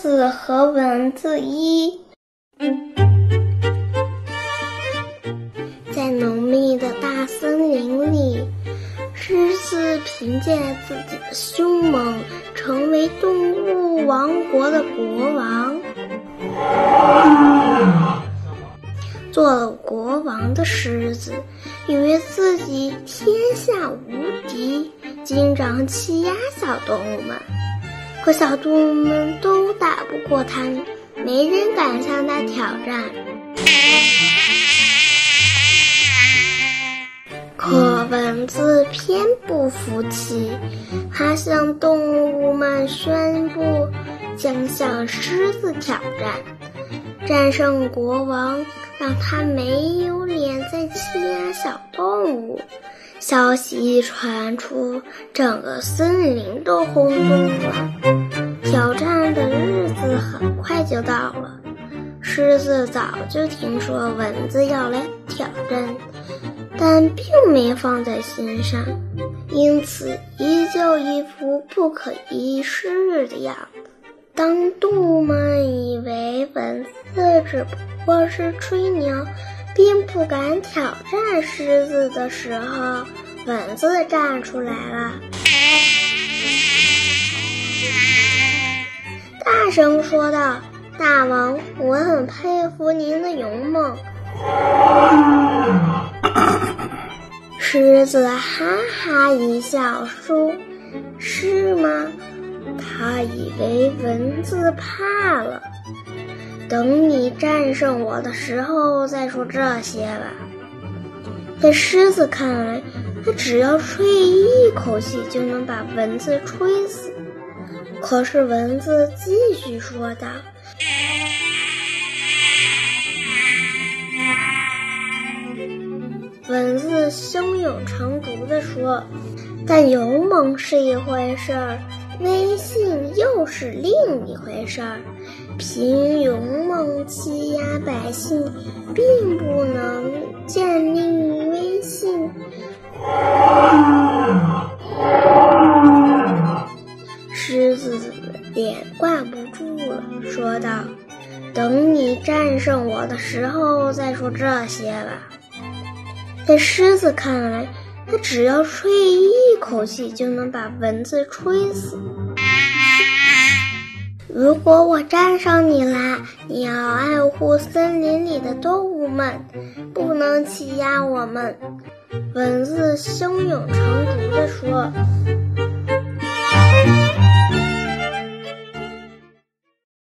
子和蚊子一，在浓密的大森林里，狮子凭借自己的凶猛，成为动物王国的国王。做了国王的狮子，以为自己天下无敌，经常欺压小动物们。可小动物们都打不过他，没人敢向他挑战。可蚊子偏不服气，它向动物们宣布将向狮子挑战。战胜国王，让他没有脸再欺压小动物。消息一传出，整个森林都轰动了。挑战的日子很快就到了。狮子早就听说蚊子要来挑战，但并没放在心上，因此依旧一副不可一世的样子。当动物们以为蚊子只不过是吹牛，并不敢挑战狮子的时候，蚊子站出来了，大声说道：“大王，我很佩服您的勇猛。”狮子哈哈一笑说：“是吗？”他以为蚊子怕了，等你战胜我的时候再说这些吧。在狮子看来，他只要吹一口气就能把蚊子吹死。可是蚊子继续说道：“蚊子胸有成竹地说，但勇猛是一回事儿。”威信又是另一回事儿，凭勇猛欺压百姓，并不能建立威信。狮子脸挂不住了，说道：“等你战胜我的时候再说这些吧。”在狮子看来。他只要吹一口气就能把蚊子吹死。如果我战胜你啦，你要爱护森林里的动物们，不能欺压我们。蚊子胸有成竹地说。